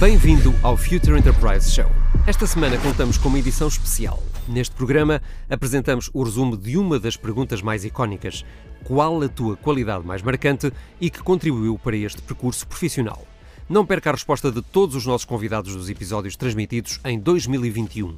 Bem-vindo ao Future Enterprise Show. Esta semana contamos com uma edição especial. Neste programa apresentamos o resumo de uma das perguntas mais icónicas: qual a tua qualidade mais marcante e que contribuiu para este percurso profissional? Não perca a resposta de todos os nossos convidados dos episódios transmitidos em 2021.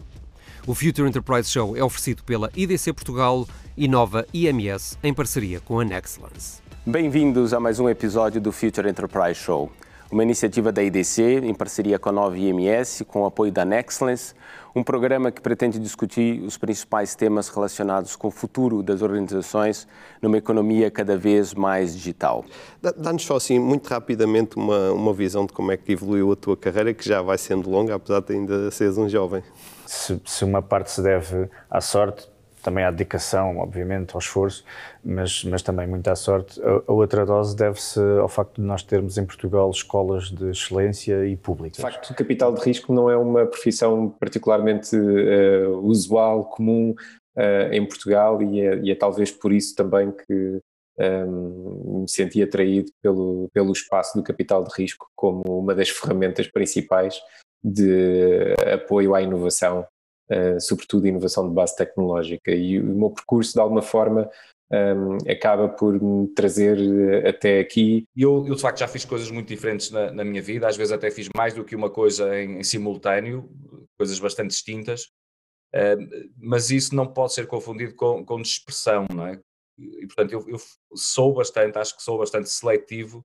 O Future Enterprise Show é oferecido pela IDC Portugal e Nova IMS em parceria com a Nexcellence. Bem-vindos a mais um episódio do Future Enterprise Show uma iniciativa da IDC em parceria com a Nova IMS, com o apoio da Nexcellence, um programa que pretende discutir os principais temas relacionados com o futuro das organizações numa economia cada vez mais digital. Dá-nos só assim, muito rapidamente, uma, uma visão de como é que evoluiu a tua carreira, que já vai sendo longa, apesar de ainda seres um jovem. Se, se uma parte se deve à sorte, também à dedicação, obviamente, ao esforço, mas, mas também muita sorte. A, a outra dose deve-se ao facto de nós termos em Portugal escolas de excelência e públicas. De facto, o capital de risco não é uma profissão particularmente uh, usual, comum uh, em Portugal e é, e é, talvez por isso também que um, ehm, me senti atraído pelo, pelo espaço do capital de risco como uma das ferramentas principais de apoio à inovação uh, sobretudo inovação de base tecnológica. E o meu percurso, de alguma forma, um, acaba por me trazer eh, até aqui. Eu, eu, de facto, já fiz coisas muito diferentes na, na, minha vida, às vezes até fiz mais do que uma coisa em, em simultâneo, coisas bastante distintas, uh, mas isso não pode ser confundido com, com dispersão, não é? E, portanto, eu, eu sou bastante, acho que sou bastante seletivo eh,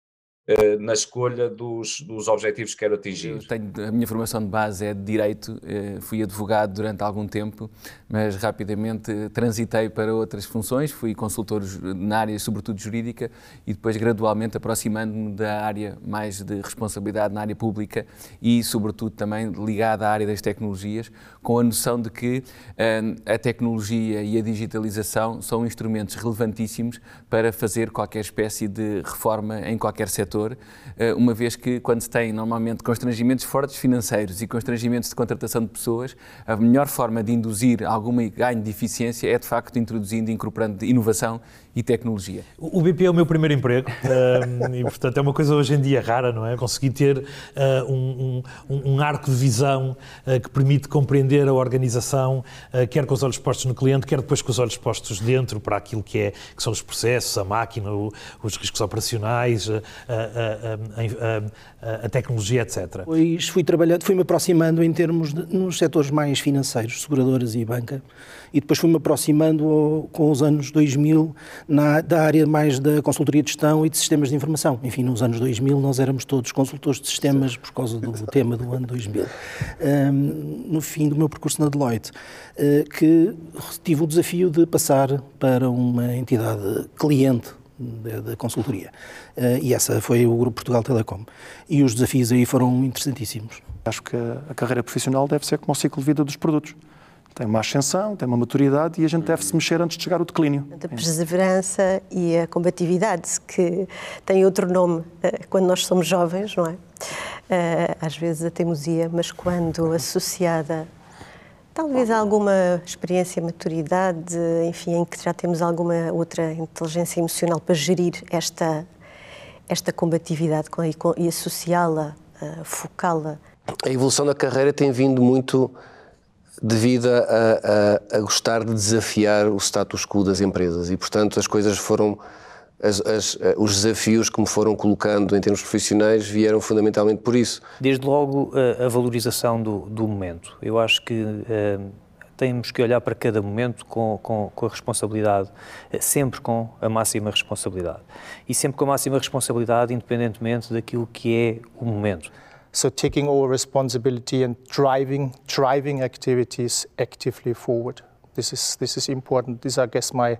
na escolha dos, dos objetivos que quero atingir. Tenho, a minha formação de base é de Direito, eh, fui advogado durante algum tempo, mas rapidamente transitei para outras funções, fui consultor na área sobretudo jurídica e depois gradualmente aproximando-me da área mais de responsabilidade na área pública e sobretudo também ligada à área das tecnologias, com a noção de que eh, a tecnologia e a digitalização são instrumentos relevantíssimos para fazer qualquer espécie de reforma em qualquer setor eh, uma vez que quando se tem normalmente constrangimentos fortes financeiros e constrangimentos de contratação de pessoas, a melhor forma de induzir alguma ganho de eficiência é de facto introduzindo incorporando inovação e tecnologia. O BP é o meu primeiro emprego um, e, portanto, é uma coisa hoje em dia rara, não é? Conseguir ter uh, um, um, um, arco de visão uh, que permite compreender a organização, uh, quer com os olhos postos no cliente, quer depois com os olhos postos dentro para aquilo que, é, que são os processos, a máquina, o, os riscos operacionais, a, a, a, tecnologia, etc. Pois fui trabalhando, fui-me aproximando em termos de, nos setores mais financeiros, seguradoras e banca, e depois fui-me aproximando ao, com os anos 2000 na, da área mais da consultoria de gestão e de sistemas de informação. Enfim, nos anos 2000 nós éramos todos consultores de sistemas por causa do tema do ano 2000. Um, no fim do meu percurso na Deloitte, uh, que tive o desafio de passar para uma entidade cliente da, consultoria. Uh, e essa foi o Grupo Portugal Telecom. E os desafios aí foram interessantíssimos. Acho que a carreira profissional deve ser como o ciclo de vida dos produtos tem uma ascensão, tem uma maturidade e a gente deve se mexer antes de chegar ao declínio. A perseverança e a combatividade, que tem outro nome eh, quando nós somos jovens, não é? Eh, às vezes a teimosia, mas quando associada talvez a alguma experiência, maturidade, enfim, em que já temos alguma outra inteligência emocional para gerir esta, esta combatividade e, associá-la, eh, focá-la. A evolução da carreira tem vindo muito devido a, a, a, gostar de desafiar o status quo das empresas e, portanto, as coisas foram. As, as, os desafios que me foram colocando em termos profissionais vieram fundamentalmente por isso. Desde logo, a, a valorização do, do, momento. Eu acho que uh, temos que olhar para cada momento com, com, com, a responsabilidade, sempre com a máxima responsabilidade. E sempre com a máxima responsabilidade, independentemente daquilo que é o momento. So taking over responsibility and driving, driving activities actively forward. This is, this is important. These are, I guess, my,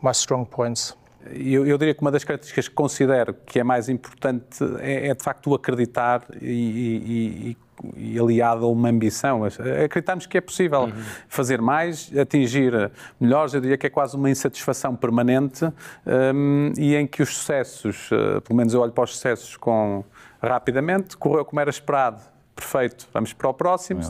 my strong points. Eu, eu, diria que uma das características que considero que é mais importante é, é de facto o acreditar e, e, e, aliado a uma ambição. Acreditamos que é possível uhum. fazer mais, atingir melhores, eu diria que é quase uma insatisfação permanente um, e em que os sucessos, uh, pelo menos eu olho para os sucessos com rapidamente, correu como era esperado feito, vamos para o próximo.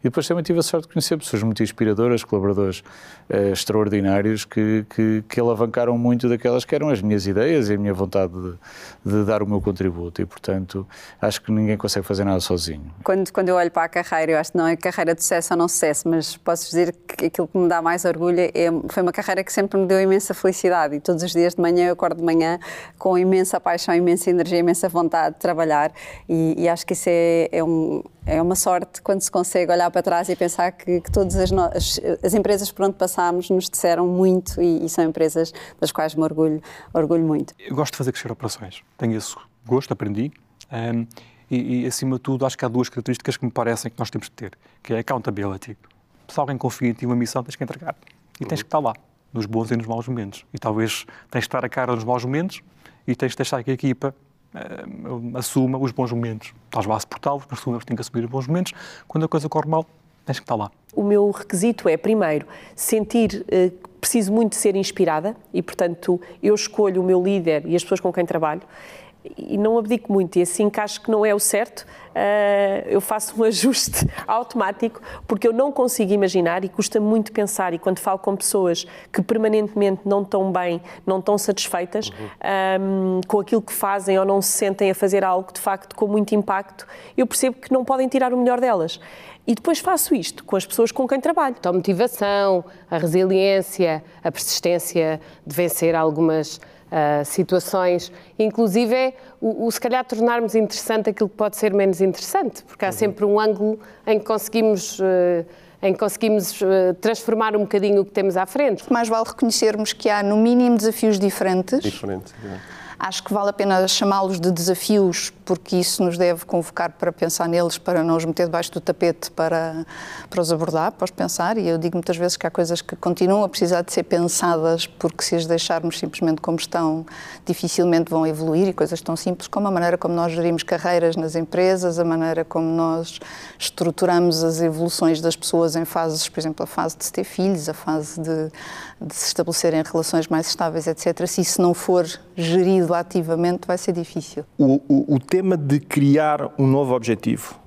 E depois também tive a sorte de conhecer pessoas muito inspiradoras, colaboradores eh, extraordinários que, que, que, alavancaram muito daquelas que eram as minhas ideias e a minha vontade de, de, dar o meu contributo. E, portanto, acho que ninguém consegue fazer nada sozinho. Quando, quando eu olho para a carreira, eu acho que não é carreira de sucesso ou não sucesso, mas posso dizer que aquilo que me dá mais orgulho é, foi uma carreira que sempre me deu imensa felicidade. E todos os dias de manhã eu acordo de manhã com imensa paixão, imensa energia, imensa vontade de trabalhar. E, e acho que isso é, é um é uma sorte quando se consegue olhar para trás e pensar que, que todas as, as, as, empresas por onde passámos nos disseram muito e, e, são empresas das quais me orgulho, orgulho muito. Eu gosto de fazer crescer operações, tenho esse gosto, aprendi. Um, e, e, acima de tudo, acho que há duas características que me parecem que nós temos de ter, que é accountability. Se alguém confia em ti uma missão, tens que entregar. E tens que estar lá, nos bons e nos maus momentos. E talvez tens de estar a cara nos maus momentos e tens de deixar que a equipa assuma os bons momentos. Estás lá a suportá-los, mas tu tens que assumir os bons momentos. Quando a coisa corre mal, tens que estar lá. O meu requisito é, primeiro, sentir que uh, preciso muito de ser inspirada e, portanto, eu escolho o meu líder e as pessoas com quem trabalho e não abdico muito. E assim que acho que não é o certo, uh, eu faço um ajuste automático, porque eu não consigo imaginar e custa muito pensar. E quando falo com pessoas que permanentemente não estão bem, não estão satisfeitas uhum. um, com aquilo que fazem ou não se sentem a fazer algo de facto com muito impacto, eu percebo que não podem tirar o melhor delas. E depois faço isto com as pessoas com quem trabalho. Então, a motivação, a resiliência, a persistência de vencer algumas uh, situações, inclusive é o, o, se calhar tornarmos interessante aquilo que pode ser menos interessante, porque há uhum. sempre um ângulo em que conseguimos. Uh, em que conseguimos uh, transformar um bocadinho o que temos à frente. Mais vale reconhecermos que há, no mínimo, desafios diferentes. Diferente, é Acho que vale a pena chamá-los de desafios, porque isso nos deve convocar para pensar neles, para não os meter debaixo do tapete, para, para os abordar, para os pensar. E eu digo muitas vezes que há coisas que continuam a precisar de ser pensadas, porque se as deixarmos simplesmente como estão, dificilmente vão evoluir. E coisas tão simples como a maneira como nós gerimos carreiras nas empresas, a maneira como nós estruturamos as evoluções das pessoas em fases, por exemplo, a fase de se ter filhos, a fase de, de se estabelecerem relações mais estáveis, etc. Se isso não for gerido ativamente, vai ser difícil. O, o, o tema de criar um novo objetivo,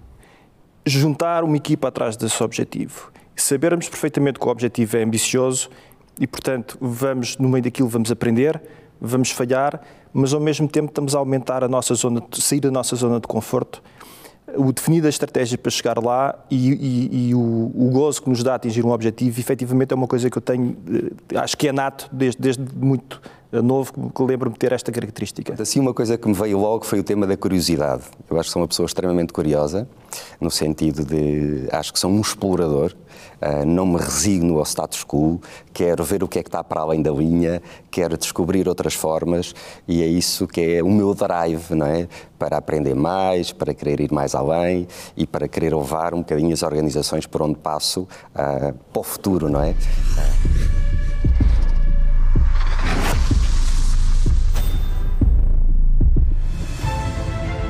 juntar uma equipa atrás desse objetivo, sabermos perfeitamente que o objetivo é ambicioso e, portanto, vamos, no meio daquilo, vamos aprender, vamos falhar, mas ao mesmo tempo estamos a aumentar a nossa zona, sair da nossa zona de conforto o definir a estratégia para chegar lá e, e, e o, o, gozo que nos dá atingir um objetivo, efetivamente é uma coisa que eu tenho, eh, acho que é nato desde, desde muito novo que lembro-me de ter esta característica. Assim, uma coisa que me veio logo foi o tema da curiosidade. Eu acho que sou uma pessoa extremamente curiosa, no sentido de, acho que sou um explorador, uh, não me resigno ao status quo, quero ver o que é que está para além da linha, quero descobrir outras formas e é isso que é o meu drive, não é? Para aprender mais, para querer ir mais além e para querer levar um bocadinho as organizações por onde passo uh, para o futuro, não é?